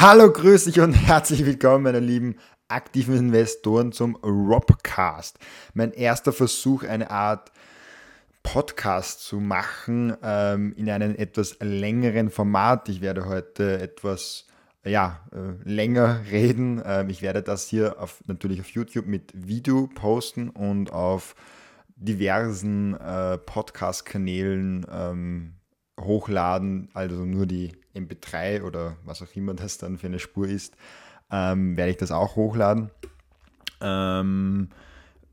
Hallo, grüß dich und herzlich willkommen, meine lieben aktiven Investoren zum Robcast. Mein erster Versuch, eine Art Podcast zu machen ähm, in einem etwas längeren Format. Ich werde heute etwas ja, äh, länger reden. Ähm, ich werde das hier auf, natürlich auf YouTube mit Video posten und auf diversen äh, Podcast-Kanälen ähm, hochladen, also nur die MP3 oder was auch immer das dann für eine Spur ist, ähm, werde ich das auch hochladen. Ähm,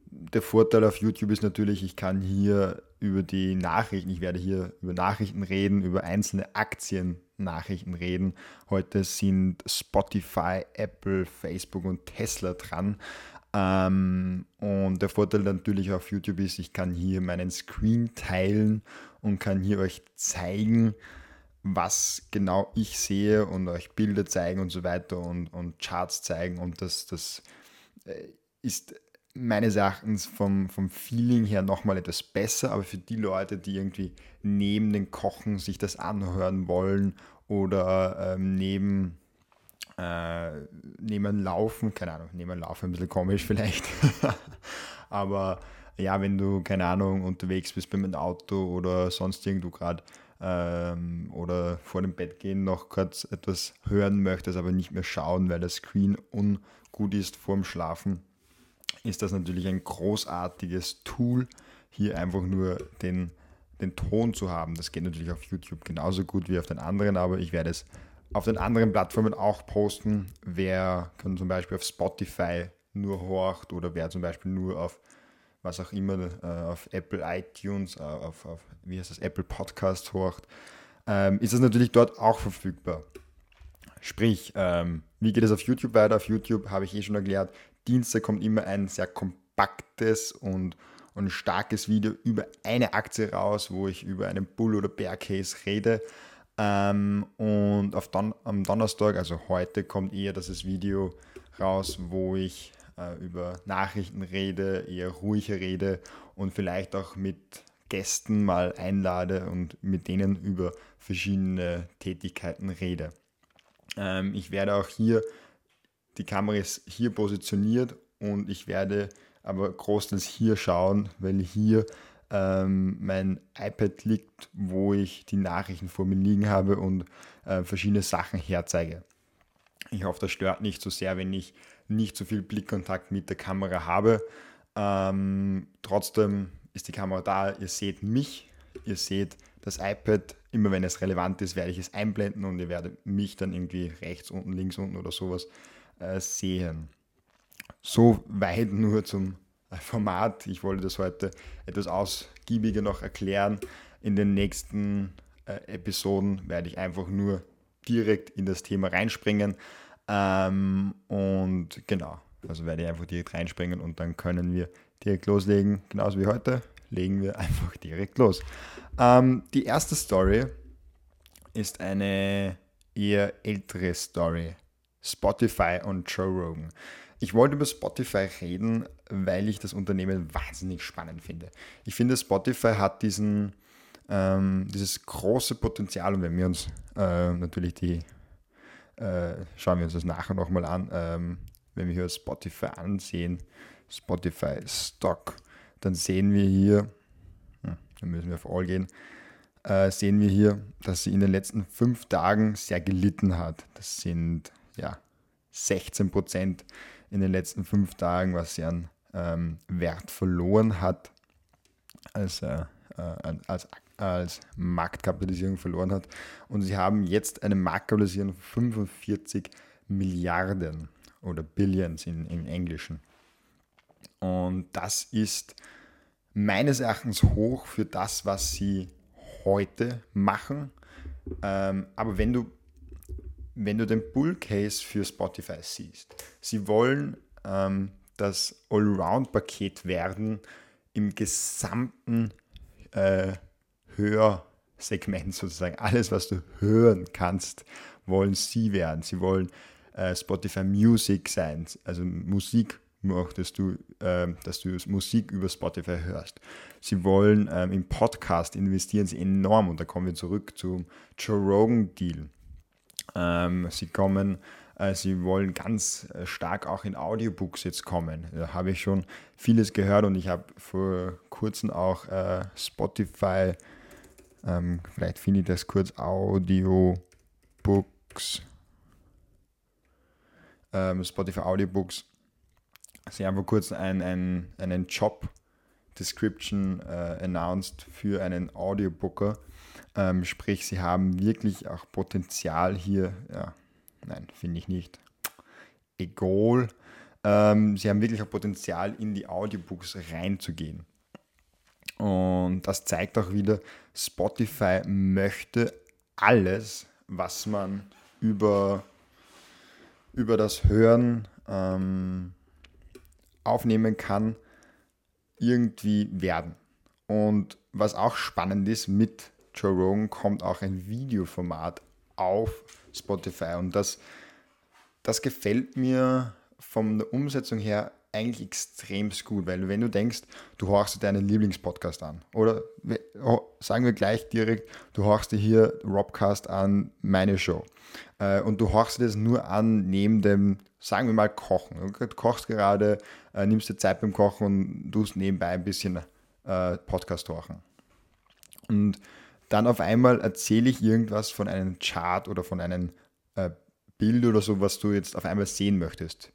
der Vorteil auf YouTube ist natürlich, ich kann hier über die Nachrichten, ich werde hier über Nachrichten reden, über einzelne Aktien-Nachrichten reden. Heute sind Spotify, Apple, Facebook und Tesla dran. Ähm, und der Vorteil natürlich auf YouTube ist, ich kann hier meinen Screen teilen und kann hier euch zeigen, was genau ich sehe und euch Bilder zeigen und so weiter und, und Charts zeigen. Und das, das äh, ist meines Erachtens vom, vom Feeling her nochmal etwas besser, aber für die Leute, die irgendwie neben den Kochen sich das anhören wollen oder ähm, neben, äh, neben Laufen, keine Ahnung, neben Laufen ein bisschen komisch vielleicht, aber ja, wenn du, keine Ahnung, unterwegs bist beim Auto oder sonst irgendwo gerade ähm, oder vor dem Bett gehen noch kurz etwas hören möchtest, aber nicht mehr schauen, weil der Screen ungut ist vorm Schlafen, ist das natürlich ein großartiges Tool, hier einfach nur den, den Ton zu haben. Das geht natürlich auf YouTube genauso gut wie auf den anderen, aber ich werde es auf den anderen Plattformen auch posten. Wer kann zum Beispiel auf Spotify nur horcht oder wer zum Beispiel nur auf was auch immer, äh, auf Apple iTunes, äh, auf, auf, wie heißt das, Apple Podcast horcht, ähm, ist das natürlich dort auch verfügbar. Sprich, ähm, wie geht es auf YouTube weiter? Auf YouTube habe ich eh schon erklärt, Dienstag kommt immer ein sehr kompaktes und, und starkes Video über eine Aktie raus, wo ich über einen Bull- oder Bear-Case rede. Ähm, und auf Don am Donnerstag, also heute, kommt eher das Video raus, wo ich äh, über Nachrichten rede, eher ruhige rede und vielleicht auch mit Gästen mal einlade und mit denen über verschiedene Tätigkeiten rede. Ähm, ich werde auch hier, die Kamera ist hier positioniert und ich werde aber großteils hier schauen, weil hier ähm, mein iPad liegt, wo ich die Nachrichten vor mir liegen habe und äh, verschiedene Sachen herzeige. Ich hoffe, das stört nicht so sehr, wenn ich nicht so viel Blickkontakt mit der Kamera habe. Ähm, trotzdem ist die Kamera da, ihr seht mich, ihr seht das iPad. Immer wenn es relevant ist, werde ich es einblenden und ihr werdet mich dann irgendwie rechts unten, links unten oder sowas äh, sehen. So weit nur zum Format. Ich wollte das heute etwas ausgiebiger noch erklären. In den nächsten äh, Episoden werde ich einfach nur direkt in das Thema reinspringen. Ähm, und genau, also werde ich einfach direkt reinspringen und dann können wir direkt loslegen. Genauso wie heute legen wir einfach direkt los. Ähm, die erste Story ist eine eher ältere Story. Spotify und Joe Rogan. Ich wollte über Spotify reden, weil ich das Unternehmen wahnsinnig spannend finde. Ich finde, Spotify hat diesen, ähm, dieses große Potenzial und wenn wir uns äh, natürlich die äh, schauen wir uns das nachher nochmal an. Ähm, wenn wir hier Spotify ansehen, Spotify Stock, dann sehen wir hier, hm, dann müssen wir auf All gehen, äh, sehen wir hier, dass sie in den letzten fünf Tagen sehr gelitten hat. Das sind ja 16 Prozent in den letzten fünf Tagen, was sie an ähm, Wert verloren hat als, äh, äh als als Marktkapitalisierung verloren hat. Und sie haben jetzt eine Marktkapitalisierung von 45 Milliarden oder Billions in, im Englischen. Und das ist meines Erachtens hoch für das, was sie heute machen. Ähm, aber wenn du, wenn du den Bull Case für Spotify siehst, sie wollen ähm, das Allround-Paket werden im gesamten äh, Hörsegment sozusagen. Alles, was du hören kannst, wollen sie werden. Sie wollen äh, Spotify Music sein, also Musik möchtest du, äh, dass du Musik über Spotify hörst. Sie wollen ähm, im Podcast investieren sie enorm und da kommen wir zurück zum Joe Rogan Deal. Ähm, sie kommen, äh, sie wollen ganz äh, stark auch in Audiobooks jetzt kommen. Da habe ich schon vieles gehört und ich habe vor kurzem auch äh, Spotify, ähm, vielleicht finde ich das kurz, Audiobooks, ähm, Spotify Audiobooks. Sie haben vor kurzem ein, ein, einen Job Description äh, announced für einen Audiobooker. Ähm, sprich, sie haben wirklich auch Potenzial hier. Ja, nein, finde ich nicht. Egal. Ähm, sie haben wirklich auch Potenzial, in die Audiobooks reinzugehen. Und das zeigt auch wieder, Spotify möchte alles, was man über, über das Hören ähm, aufnehmen kann, irgendwie werden. Und was auch spannend ist, mit Joe Rogan kommt auch ein Videoformat auf Spotify. Und das, das gefällt mir von der Umsetzung her eigentlich extrem gut, weil wenn du denkst, du horchst dir deinen Lieblingspodcast an oder sagen wir gleich direkt, du horchst dir hier Robcast an, meine Show äh, und du horchst dir das nur an neben dem, sagen wir mal, Kochen. Du kochst gerade, äh, nimmst dir Zeit beim Kochen und tust nebenbei ein bisschen äh, Podcast horchen. Und dann auf einmal erzähle ich irgendwas von einem Chart oder von einem Bild oder so, was du jetzt auf einmal sehen möchtest.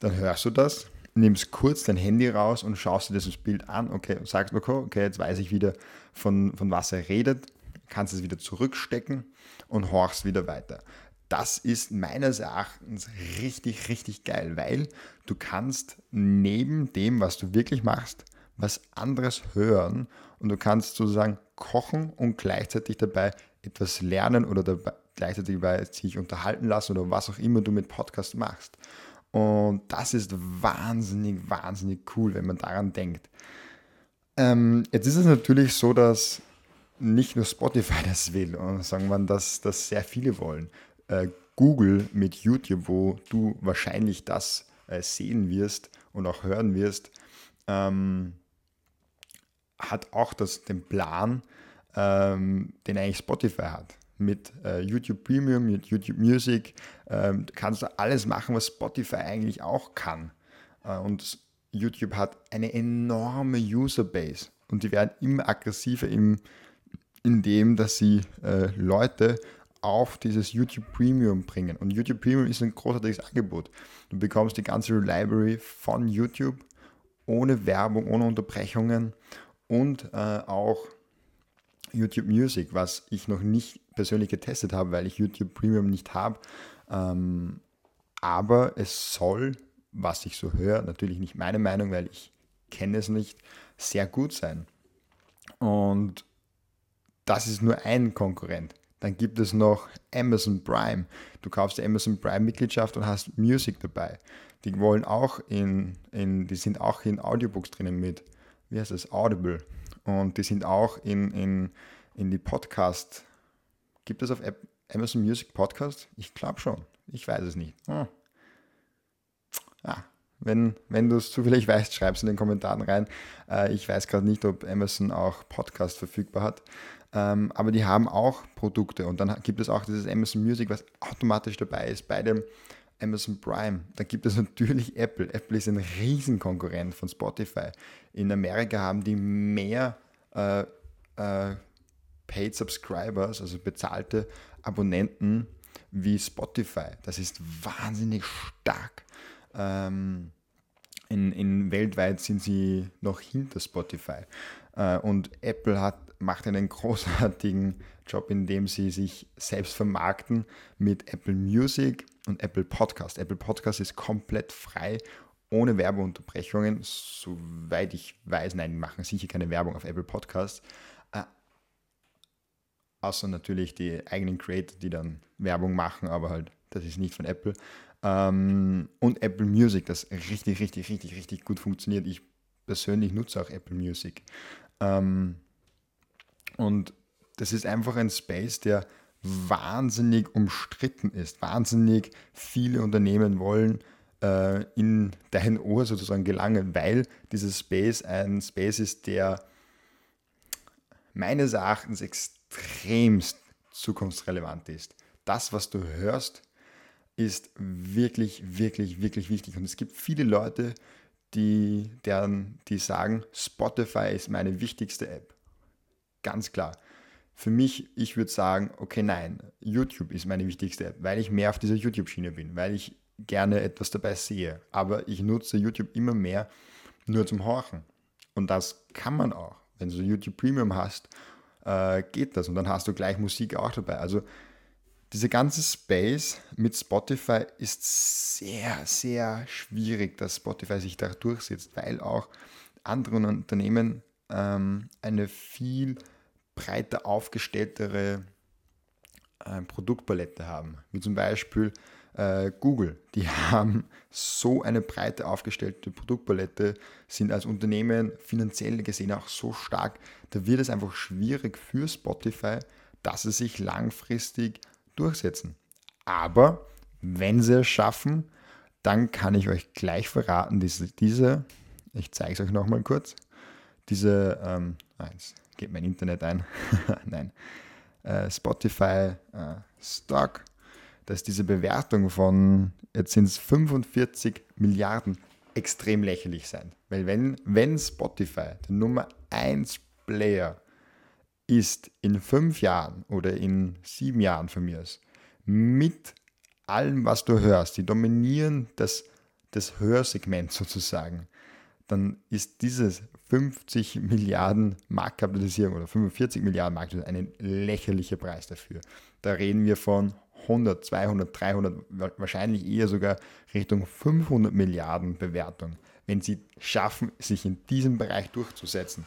Dann hörst du das nimmst kurz dein Handy raus und schaust dir das Bild an, okay, und sagst, okay, okay, jetzt weiß ich wieder, von, von was er redet, kannst es wieder zurückstecken und horchst wieder weiter. Das ist meines Erachtens richtig, richtig geil, weil du kannst neben dem, was du wirklich machst, was anderes hören und du kannst sozusagen kochen und gleichzeitig dabei etwas lernen oder dabei, gleichzeitig dabei sich unterhalten lassen oder was auch immer du mit Podcast machst. Und das ist wahnsinnig, wahnsinnig cool, wenn man daran denkt. Ähm, jetzt ist es natürlich so, dass nicht nur Spotify das will, sagen wir, dass das sehr viele wollen. Äh, Google mit YouTube, wo du wahrscheinlich das äh, sehen wirst und auch hören wirst, ähm, hat auch das, den Plan, ähm, den eigentlich Spotify hat mit äh, YouTube Premium, mit YouTube Music, ähm, kannst du alles machen, was Spotify eigentlich auch kann. Äh, und YouTube hat eine enorme Userbase und die werden immer aggressiver im, in dem, dass sie äh, Leute auf dieses YouTube Premium bringen. Und YouTube Premium ist ein großartiges Angebot. Du bekommst die ganze Library von YouTube ohne Werbung, ohne Unterbrechungen und äh, auch YouTube Music, was ich noch nicht persönlich getestet habe, weil ich YouTube Premium nicht habe. Ähm, aber es soll, was ich so höre, natürlich nicht meine Meinung, weil ich kenne es nicht, sehr gut sein. Und das ist nur ein Konkurrent. Dann gibt es noch Amazon Prime. Du kaufst die Amazon Prime Mitgliedschaft und hast Music dabei. Die wollen auch in, in die sind auch in Audiobooks drinnen mit, wie heißt das, Audible. Und die sind auch in, in, in die Podcast. Gibt es auf Amazon Music Podcast? Ich glaube schon. Ich weiß es nicht. Hm. Ja, wenn, wenn du es zufällig weißt, schreib es in den Kommentaren rein. Äh, ich weiß gerade nicht, ob Amazon auch Podcast verfügbar hat. Ähm, aber die haben auch Produkte und dann gibt es auch dieses Amazon Music, was automatisch dabei ist bei dem Amazon Prime. Da gibt es natürlich Apple. Apple ist ein Riesenkonkurrent von Spotify. In Amerika haben die mehr äh, äh, Paid Subscribers, also bezahlte Abonnenten wie Spotify. Das ist wahnsinnig stark. Ähm, in, in weltweit sind sie noch hinter Spotify. Äh, und Apple hat, macht einen großartigen Job, indem sie sich selbst vermarkten mit Apple Music und Apple Podcast. Apple Podcast ist komplett frei, ohne Werbeunterbrechungen, soweit ich weiß. Nein, die machen sicher keine Werbung auf Apple Podcast. Außer natürlich die eigenen Creator, die dann Werbung machen, aber halt, das ist nicht von Apple. Ähm, und Apple Music, das richtig, richtig, richtig, richtig gut funktioniert. Ich persönlich nutze auch Apple Music. Ähm, und das ist einfach ein Space, der wahnsinnig umstritten ist. Wahnsinnig viele Unternehmen wollen äh, in dein Ohr sozusagen gelangen, weil dieses Space ein Space ist, der meines Erachtens extremst zukunftsrelevant ist. das, was du hörst, ist wirklich, wirklich, wirklich wichtig. Und es gibt viele Leute, die, deren, die sagen, Spotify ist meine wichtigste App. Ganz klar. Für mich, ich würde sagen, okay, nein, YouTube ist meine wichtigste App, weil ich mehr auf dieser YouTube-Schiene bin, weil ich gerne etwas dabei sehe. Aber ich nutze YouTube immer mehr nur zum Horchen. Und das kann man auch. Wenn du YouTube Premium hast, äh, geht das. Und dann hast du gleich Musik auch dabei. Also diese ganze Space mit Spotify ist sehr, sehr schwierig, dass Spotify sich da durchsetzt, weil auch andere Unternehmen ähm, eine viel breiter aufgestelltere äh, Produktpalette haben, wie zum Beispiel äh, Google. Die haben so eine breite aufgestellte Produktpalette, sind als Unternehmen finanziell gesehen auch so stark, da wird es einfach schwierig für Spotify, dass sie sich langfristig durchsetzen. Aber wenn sie es schaffen, dann kann ich euch gleich verraten, diese, diese ich zeige es euch nochmal kurz, diese, ähm, ah, jetzt geht mein Internet ein, nein, äh, Spotify äh, Stock, dass diese Bewertung von, jetzt sind es 45 Milliarden, extrem lächerlich sein. Weil wenn, wenn Spotify der Nummer 1 Player ist in fünf Jahren oder in sieben Jahren von mir aus, mit allem, was du hörst, die dominieren das, das Hörsegment sozusagen, dann ist dieses 50 Milliarden Marktkapitalisierung oder 45 Milliarden Marktkapitalisierung ein lächerlicher Preis dafür. Da reden wir von 100, 200, 300, wahrscheinlich eher sogar Richtung 500 Milliarden Bewertung, wenn sie schaffen, sich in diesem Bereich durchzusetzen.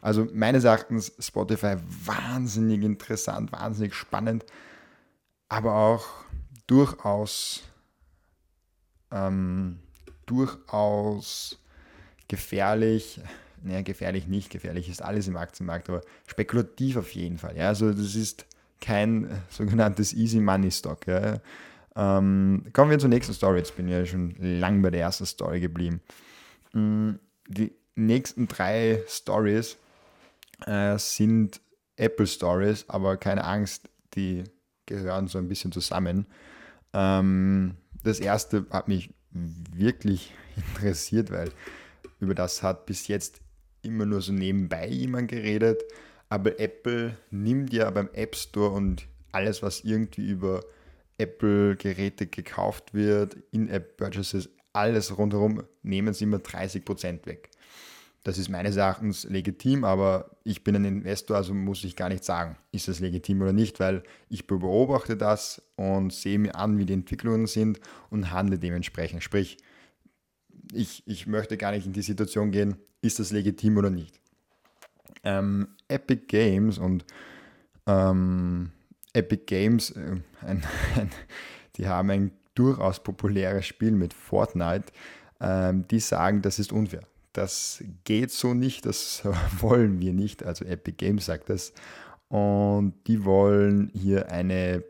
Also meines Erachtens Spotify wahnsinnig interessant, wahnsinnig spannend, aber auch durchaus, ähm, durchaus gefährlich. Naja, gefährlich nicht, gefährlich ist alles im Aktienmarkt, aber spekulativ auf jeden Fall. Ja, also das ist kein sogenanntes Easy Money Stock. Ja. Ähm, kommen wir zur nächsten Story. Jetzt bin ich ja schon lang bei der ersten Story geblieben. Mm, die nächsten drei Stories äh, sind Apple Stories, aber keine Angst, die gehören so ein bisschen zusammen. Ähm, das erste hat mich wirklich interessiert, weil über das hat bis jetzt immer nur so nebenbei jemand geredet. Aber Apple nimmt ja beim App Store und alles, was irgendwie über Apple-Geräte gekauft wird, In-App-Purchases, alles rundherum, nehmen sie immer 30% weg. Das ist meines Erachtens legitim, aber ich bin ein Investor, also muss ich gar nicht sagen, ist das legitim oder nicht, weil ich beobachte das und sehe mir an, wie die Entwicklungen sind und handle dementsprechend. Sprich, ich, ich möchte gar nicht in die Situation gehen, ist das legitim oder nicht. Ähm, Epic Games und ähm, Epic Games, äh, ein, ein, die haben ein durchaus populäres Spiel mit Fortnite, ähm, die sagen, das ist unfair. Das geht so nicht, das wollen wir nicht. Also Epic Games sagt das. Und die wollen hier eine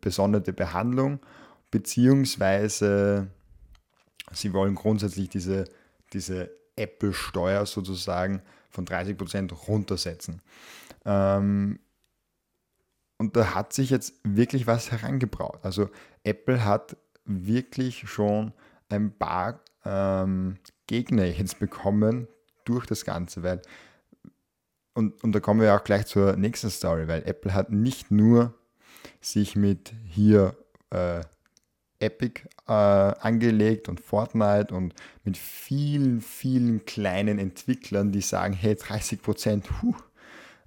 besondere Behandlung, beziehungsweise sie wollen grundsätzlich diese, diese Apple-Steuer sozusagen von 30% runtersetzen. Ähm, und da hat sich jetzt wirklich was herangebraut. Also Apple hat wirklich schon ein paar ähm, Gegner jetzt bekommen durch das Ganze, weil und, und da kommen wir auch gleich zur nächsten Story, weil Apple hat nicht nur sich mit hier äh, Epic äh, angelegt und Fortnite und mit vielen, vielen kleinen Entwicklern, die sagen, hey, 30 Prozent,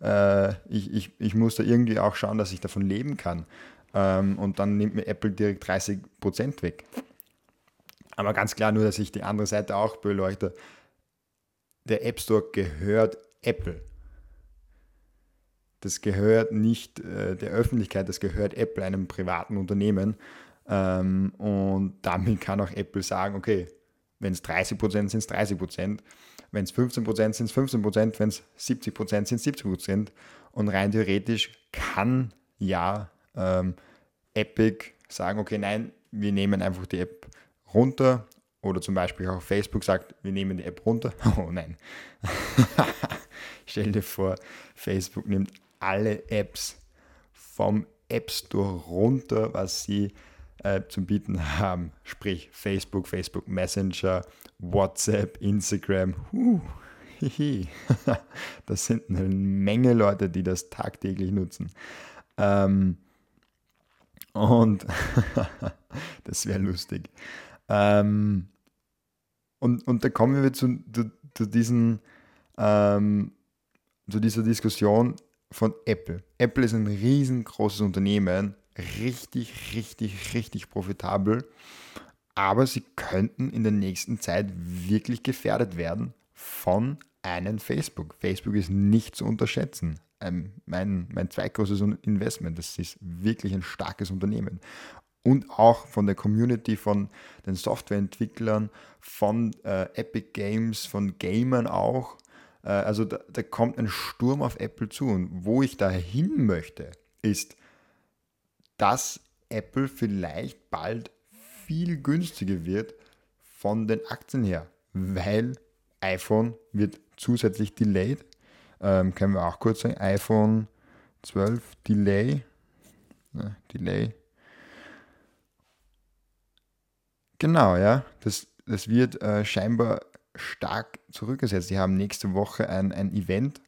äh, ich, ich, ich muss da irgendwie auch schauen, dass ich davon leben kann. Ähm, und dann nimmt mir Apple direkt 30 Prozent weg. Aber ganz klar, nur dass ich die andere Seite auch beleuchte. Der App Store gehört Apple. Das gehört nicht äh, der Öffentlichkeit, das gehört Apple, einem privaten Unternehmen. Ähm, und damit kann auch Apple sagen, okay, wenn es 30% sind es 30%, wenn es 15% sind es 15%, wenn es 70% sind es 70%. Und rein theoretisch kann ja ähm, Epic sagen, okay, nein, wir nehmen einfach die App runter. Oder zum Beispiel auch Facebook sagt, wir nehmen die App runter. Oh nein. Stell dir vor, Facebook nimmt alle Apps vom App Store runter, was sie äh, zum Bieten haben. Sprich Facebook, Facebook Messenger, WhatsApp, Instagram. Uh, das sind eine Menge Leute, die das tagtäglich nutzen. Ähm, und das wäre lustig. Ähm, und, und da kommen wir zu, zu, zu, diesen, ähm, zu dieser Diskussion von Apple. Apple ist ein riesengroßes Unternehmen, richtig, richtig, richtig profitabel. Aber sie könnten in der nächsten Zeit wirklich gefährdet werden von einem Facebook. Facebook ist nicht zu unterschätzen. Ähm, mein, mein zweitgrößtes Investment. Das ist wirklich ein starkes Unternehmen. Und auch von der Community, von den Softwareentwicklern, von äh, Epic Games, von Gamern auch. Äh, also da, da kommt ein Sturm auf Apple zu. Und wo ich da hin möchte, ist, dass Apple vielleicht bald viel günstiger wird von den Aktien her, weil iPhone wird zusätzlich delayed. Ähm, können wir auch kurz sagen, iPhone 12 Delay. Ne, Delay. Genau, ja. Das, das wird äh, scheinbar stark zurückgesetzt. Sie haben nächste Woche ein, ein Event.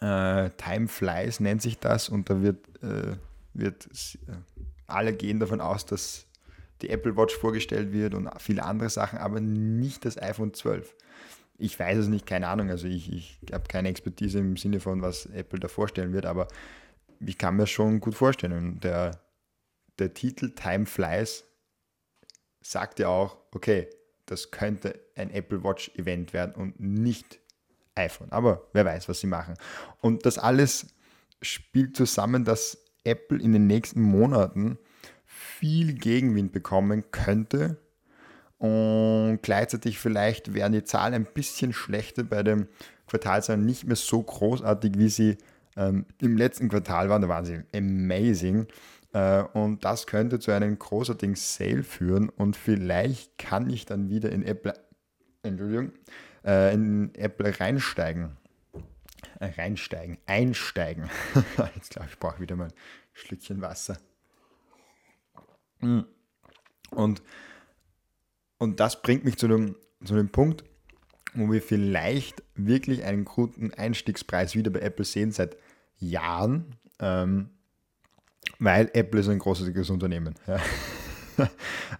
Äh, Time Flies nennt sich das und da wird, äh, wird äh, alle gehen davon aus, dass die Apple Watch vorgestellt wird und viele andere Sachen, aber nicht das iPhone 12. Ich weiß es nicht, keine Ahnung. Also ich, ich habe keine Expertise im Sinne von, was Apple da vorstellen wird, aber ich kann mir schon gut vorstellen. Der, der Titel Time Flies sagt ja auch, okay, das könnte ein Apple Watch Event werden und nicht iPhone. Aber wer weiß, was sie machen. Und das alles spielt zusammen, dass Apple in den nächsten Monaten viel Gegenwind bekommen könnte und gleichzeitig vielleicht werden die Zahlen ein bisschen schlechter bei dem Quartalzahlen nicht mehr so großartig, wie sie ähm, im letzten Quartal waren. Da waren sie amazing. Äh, und das könnte zu einem großartigen Sale führen und vielleicht kann ich dann wieder in Apple, Entschuldigung, äh, in Apple reinsteigen. Reinsteigen, einsteigen. Jetzt glaube ich, brauche wieder mal ein Schlückchen Wasser. Hm. Und, und das bringt mich zu dem, zu dem Punkt, wo wir vielleicht wirklich einen guten Einstiegspreis wieder bei Apple sehen seit Jahren. Ähm, weil Apple ist ein großartiges Unternehmen. Ja.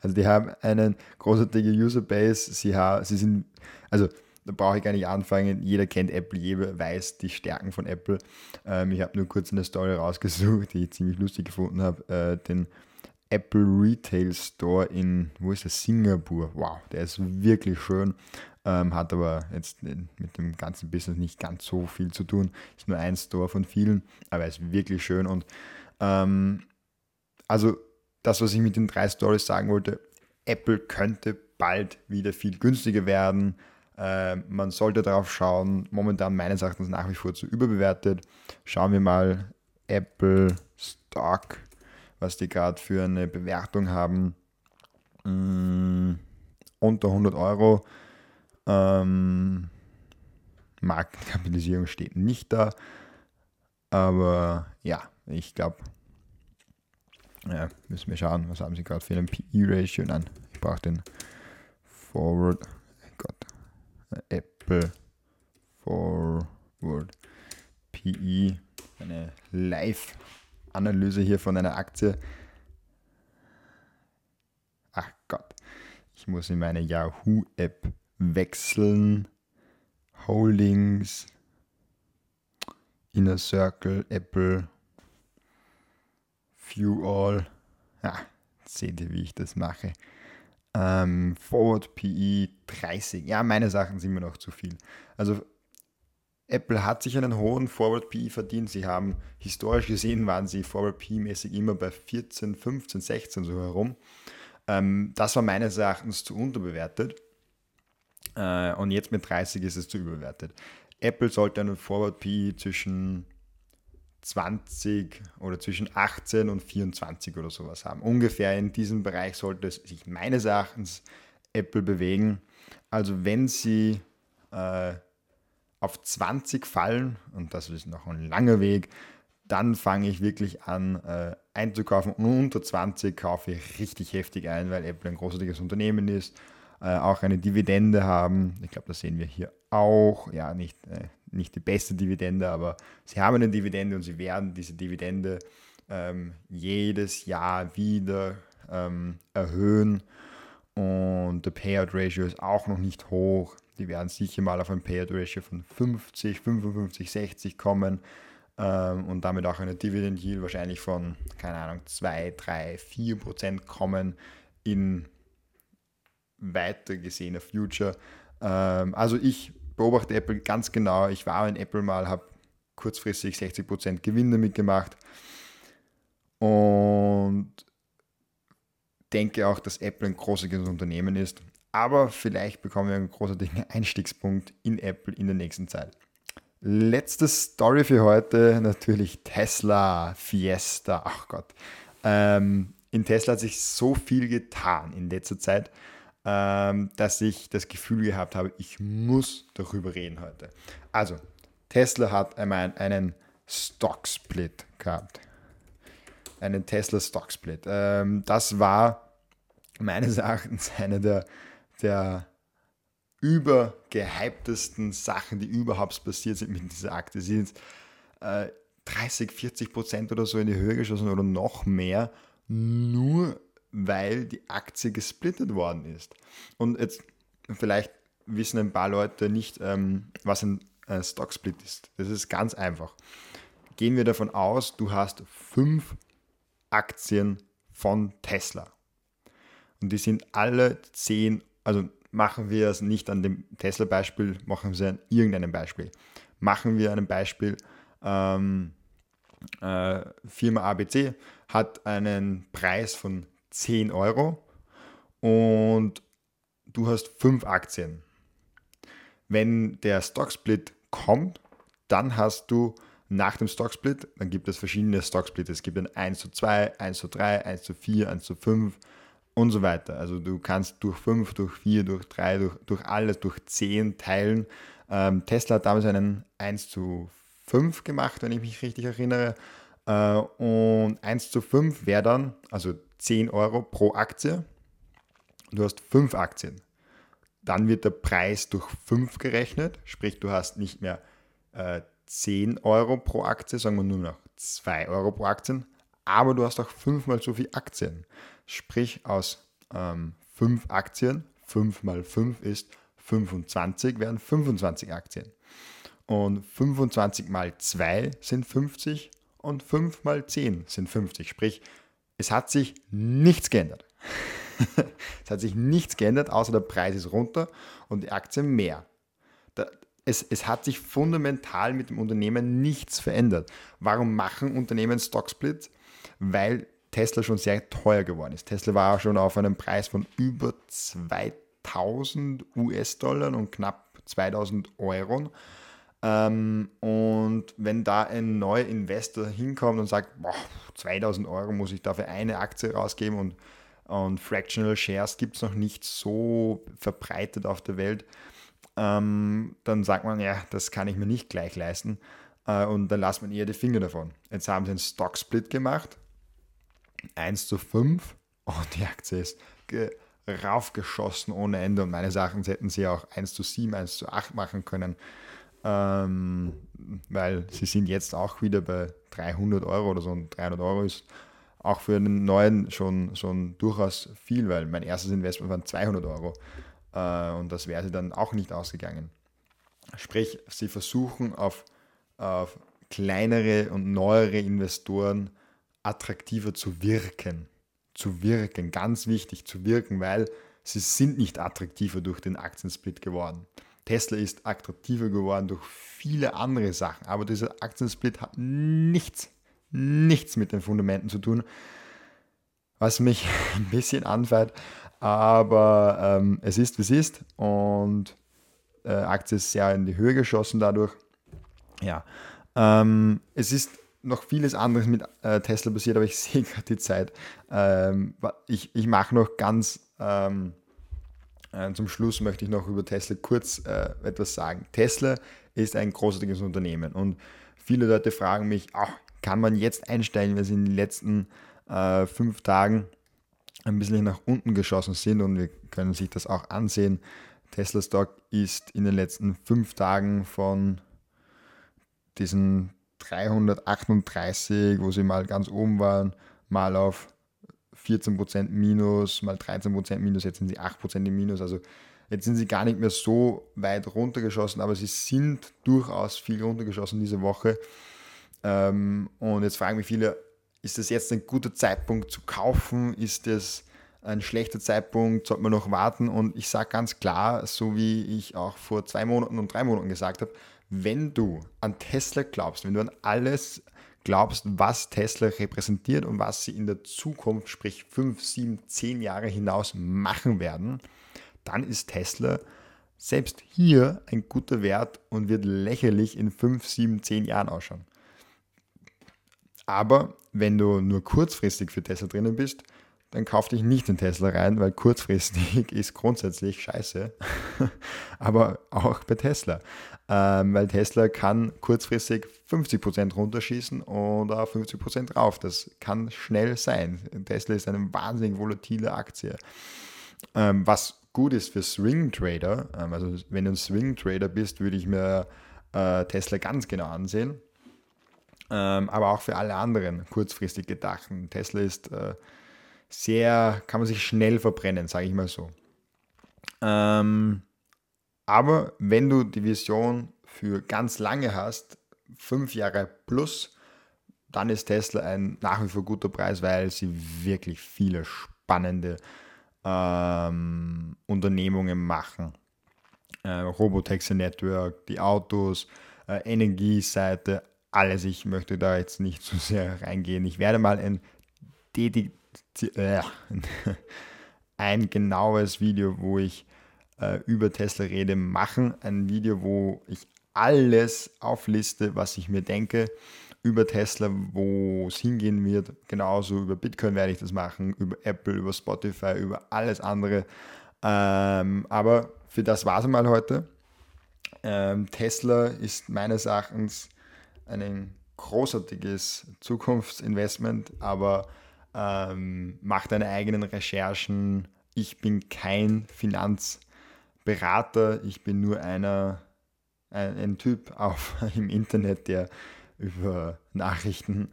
Also die haben einen großartigen Userbase, sie, sie sind, also da brauche ich gar nicht anfangen, jeder kennt Apple, jeder weiß die Stärken von Apple. Ähm, ich habe nur kurz eine Story rausgesucht, die ich ziemlich lustig gefunden habe, äh, den Apple Retail Store in, wo ist das, Singapur. Wow, der ist wirklich schön, ähm, hat aber jetzt mit dem ganzen Business nicht ganz so viel zu tun. Ist nur ein Store von vielen, aber er ist wirklich schön und ähm, also das, was ich mit den drei Stories sagen wollte, Apple könnte bald wieder viel günstiger werden. Äh, man sollte darauf schauen. Momentan meines Erachtens nach wie vor zu überbewertet. Schauen wir mal Apple Stock, was die gerade für eine Bewertung haben. Mm, unter 100 Euro. Ähm, Markenkapitalisierung steht nicht da. Aber ja, ich glaube, ja, müssen wir schauen, was haben sie gerade für einen PE-Ratio? Nein, ich brauche den Forward, Apple Forward PE, eine Live-Analyse hier von einer Aktie. Ach Gott, ich muss in meine Yahoo-App wechseln. Holdings, Inner Circle, Apple, View All. Ja, seht ihr, wie ich das mache. Ähm, Forward PE 30. Ja, meine Sachen sind mir noch zu viel. Also Apple hat sich einen hohen Forward PE verdient. Sie haben historisch gesehen, waren sie Forward PE mäßig immer bei 14, 15, 16 so herum. Ähm, das war meines Erachtens zu unterbewertet. Äh, und jetzt mit 30 ist es zu überbewertet. Apple sollte einen Forward PE zwischen 20 oder zwischen 18 und 24 oder sowas haben. Ungefähr in diesem Bereich sollte es sich meines Erachtens Apple bewegen. Also wenn sie äh, auf 20 fallen, und das ist noch ein langer Weg, dann fange ich wirklich an äh, einzukaufen und unter 20 kaufe ich richtig heftig ein, weil Apple ein großartiges Unternehmen ist, äh, auch eine Dividende haben. Ich glaube, das sehen wir hier auch. Ja, nicht, äh, nicht die beste Dividende, aber sie haben eine Dividende und sie werden diese Dividende ähm, jedes Jahr wieder ähm, erhöhen. Und der Payout Ratio ist auch noch nicht hoch. Die werden sicher mal auf ein Payout Ratio von 50, 55, 60 kommen ähm, und damit auch eine Dividend Yield wahrscheinlich von, keine Ahnung, 2, 3, 4 Prozent kommen in weiter gesehener Future. Ähm, also ich beobachte Apple ganz genau. Ich war in Apple mal, habe kurzfristig 60 Prozent Gewinn damit gemacht und denke auch, dass Apple ein großartiges Unternehmen ist. Aber vielleicht bekommen wir einen großartigen Einstiegspunkt in Apple in der nächsten Zeit. Letzte Story für heute, natürlich Tesla Fiesta. Ach Gott. Ähm, in Tesla hat sich so viel getan in letzter Zeit, ähm, dass ich das Gefühl gehabt habe, ich muss darüber reden heute. Also, Tesla hat einmal einen Stock-Split gehabt. Einen Tesla Stock-Split. Ähm, das war meines Erachtens eine der, der übergehyptesten Sachen, die überhaupt passiert sind mit dieser Aktie. Sie sind äh, 30, 40 Prozent oder so in die Höhe geschossen oder noch mehr, nur weil die Aktie gesplittet worden ist. Und jetzt vielleicht wissen ein paar Leute nicht, ähm, was ein äh, Stock-Split ist. Das ist ganz einfach. Gehen wir davon aus, du hast fünf Aktien von Tesla. Und die sind alle 10, also machen wir es nicht an dem Tesla-Beispiel, machen wir es an irgendeinem Beispiel. Machen wir ein Beispiel, ähm, äh, Firma ABC hat einen Preis von 10 Euro und du hast fünf Aktien. Wenn der Stock-Split kommt, dann hast du nach dem Stock-Split, dann gibt es verschiedene Stock-Splits. Es gibt ein 1 zu 2, 1 zu 3, 1 zu 4, 1 zu 5, und so weiter. Also du kannst durch 5, durch 4, durch 3, durch, durch alles, durch 10 teilen. Ähm, Tesla hat damals einen 1 zu 5 gemacht, wenn ich mich richtig erinnere. Äh, und 1 zu 5 wäre dann, also 10 Euro pro Aktie. Du hast 5 Aktien. Dann wird der Preis durch 5 gerechnet, sprich du hast nicht mehr äh, 10 Euro pro Aktie, sagen wir nur noch 2 Euro pro Aktien, aber du hast auch fünfmal so viele Aktien. Sprich, aus ähm, 5 Aktien, 5 mal 5 ist 25, wären 25 Aktien. Und 25 mal 2 sind 50 und 5 mal 10 sind 50. Sprich, es hat sich nichts geändert. es hat sich nichts geändert, außer der Preis ist runter und die Aktie mehr. Es, es, hat sich fundamental mit dem Unternehmen nichts verändert. Warum machen Unternehmen Stocksplits? Weil Tesla schon sehr teuer geworden ist. Tesla war schon auf einem Preis von über 2000 US-Dollar und knapp 2000 Euro. Ähm, und wenn da ein neuer Investor hinkommt und sagt, boah, 2000 Euro muss ich dafür eine Aktie rausgeben und, und Fractional Shares gibt es noch nicht so verbreitet auf der Welt, ähm, dann sagt man, ja, das kann ich mir nicht gleich leisten. Äh, und dann lasst man eher die Finger davon. Jetzt haben sie einen Stock-Split gemacht 1 zu 5 und die Aktie ist raufgeschossen ohne Ende und meines Erachtens hätten sie auch 1 zu 7, 1 zu 8 machen können, ähm, weil sie sind jetzt auch wieder bei 300 Euro oder so und 300 Euro ist auch für einen neuen schon, schon durchaus viel, weil mein erstes Investment waren 200 Euro äh, und das wäre sie dann auch nicht ausgegangen. Sprich, sie versuchen auf, auf kleinere und neuere Investoren attraktiver zu wirken. Zu wirken, ganz wichtig zu wirken, weil sie sind nicht attraktiver durch den Aktiensplit geworden. Tesla ist attraktiver geworden durch viele andere Sachen, aber dieser Aktiensplit hat nichts, nichts mit den Fundamenten zu tun, was mich ein bisschen anfällt, aber ähm, es ist, wie es ist und äh, Aktie ist sehr in die Höhe geschossen dadurch. Ja, ähm, es ist noch vieles anderes mit äh, Tesla passiert, aber ich sehe gerade die Zeit. Ähm, ich ich mache noch ganz ähm, äh, zum Schluss möchte ich noch über Tesla kurz äh, etwas sagen. Tesla ist ein großartiges Unternehmen und viele Leute fragen mich, ach, kann man jetzt einsteigen, weil sie in den letzten äh, fünf Tagen ein bisschen nach unten geschossen sind und wir können sich das auch ansehen. Tesla Stock ist in den letzten fünf Tagen von diesen 338, wo sie mal ganz oben waren, mal auf 14% Minus, mal 13% Minus, jetzt sind sie 8% im Minus. Also jetzt sind sie gar nicht mehr so weit runtergeschossen, aber sie sind durchaus viel runtergeschossen diese Woche. Ähm, und jetzt fragen mich viele, ist das jetzt ein guter Zeitpunkt zu kaufen? Ist das ein schlechter Zeitpunkt? Sollte man noch warten? Und ich sage ganz klar, so wie ich auch vor zwei Monaten und drei Monaten gesagt habe, wenn du an Tesla glaubst, wenn du an alles glaubst, was Tesla repräsentiert und was sie in der Zukunft, sprich 5, 7, 10 Jahre hinaus machen werden, dann ist Tesla selbst hier ein guter Wert und wird lächerlich in 5, 7, 10 Jahren ausschauen. Aber wenn du nur kurzfristig für Tesla drinnen bist, dann kauf dich nicht in Tesla rein, weil kurzfristig ist grundsätzlich scheiße. Aber auch bei Tesla. Ähm, weil Tesla kann kurzfristig 50% runterschießen oder 50% drauf. Das kann schnell sein. Tesla ist eine wahnsinnig volatile Aktie. Ähm, was gut ist für Swing Trader, ähm, also wenn du ein Swing Trader bist, würde ich mir äh, Tesla ganz genau ansehen. Ähm, aber auch für alle anderen kurzfristig gedachten. Tesla ist äh, sehr, kann man sich schnell verbrennen, sage ich mal so. Ähm, aber wenn du die Vision für ganz lange hast, fünf Jahre plus, dann ist Tesla ein nach wie vor guter Preis, weil sie wirklich viele spannende ähm, Unternehmungen machen. Äh, Robotaxi Network, die Autos, äh, Energieseite, alles. Ich möchte da jetzt nicht zu sehr reingehen. Ich werde mal ein äh, ein genaues Video, wo ich äh, über Tesla rede, machen. Ein Video, wo ich alles aufliste, was ich mir denke über Tesla, wo es hingehen wird. Genauso über Bitcoin werde ich das machen, über Apple, über Spotify, über alles andere. Ähm, aber für das war es mal heute. Ähm, Tesla ist meines Erachtens ein großartiges Zukunftsinvestment, aber ähm, mach deine eigenen Recherchen. Ich bin kein Finanzberater, ich bin nur einer, ein, ein Typ auf, im Internet, der über Nachrichten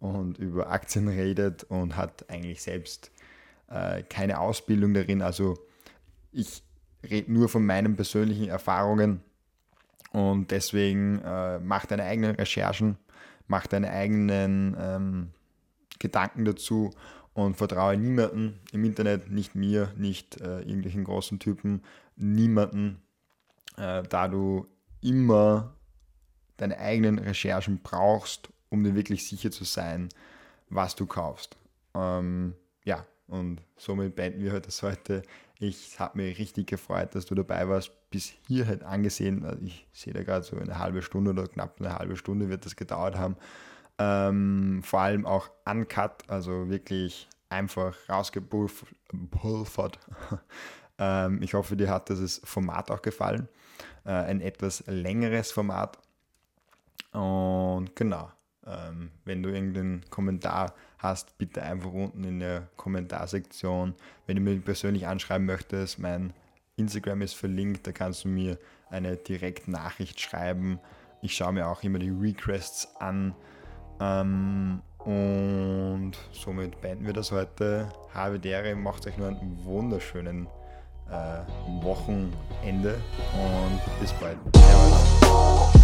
und über Aktien redet und hat eigentlich selbst äh, keine Ausbildung darin. Also ich rede nur von meinen persönlichen Erfahrungen und deswegen äh, mach deine eigenen Recherchen, mach deine eigenen ähm, Gedanken dazu und vertraue niemanden im Internet, nicht mir, nicht äh, irgendwelchen großen Typen, niemanden, äh, da du immer deine eigenen Recherchen brauchst, um dir wirklich sicher zu sein, was du kaufst. Ähm, ja, und somit beenden wir das heute. Ich habe mich richtig gefreut, dass du dabei warst. Bis hier halt angesehen. Also ich sehe da gerade so eine halbe Stunde oder knapp eine halbe Stunde wird das gedauert haben. Ähm, vor allem auch uncut, also wirklich einfach rausgepulvert. ähm, ich hoffe, dir hat dieses Format auch gefallen. Äh, ein etwas längeres Format. Und genau, ähm, wenn du irgendeinen Kommentar hast, bitte einfach unten in der Kommentarsektion. Wenn du mich persönlich anschreiben möchtest, mein Instagram ist verlinkt, da kannst du mir eine Direktnachricht schreiben. Ich schaue mir auch immer die Requests an. Ähm, und somit beenden wir das heute. Habe Dere, macht euch nur einen wunderschönen äh, Wochenende und bis bald. Servus.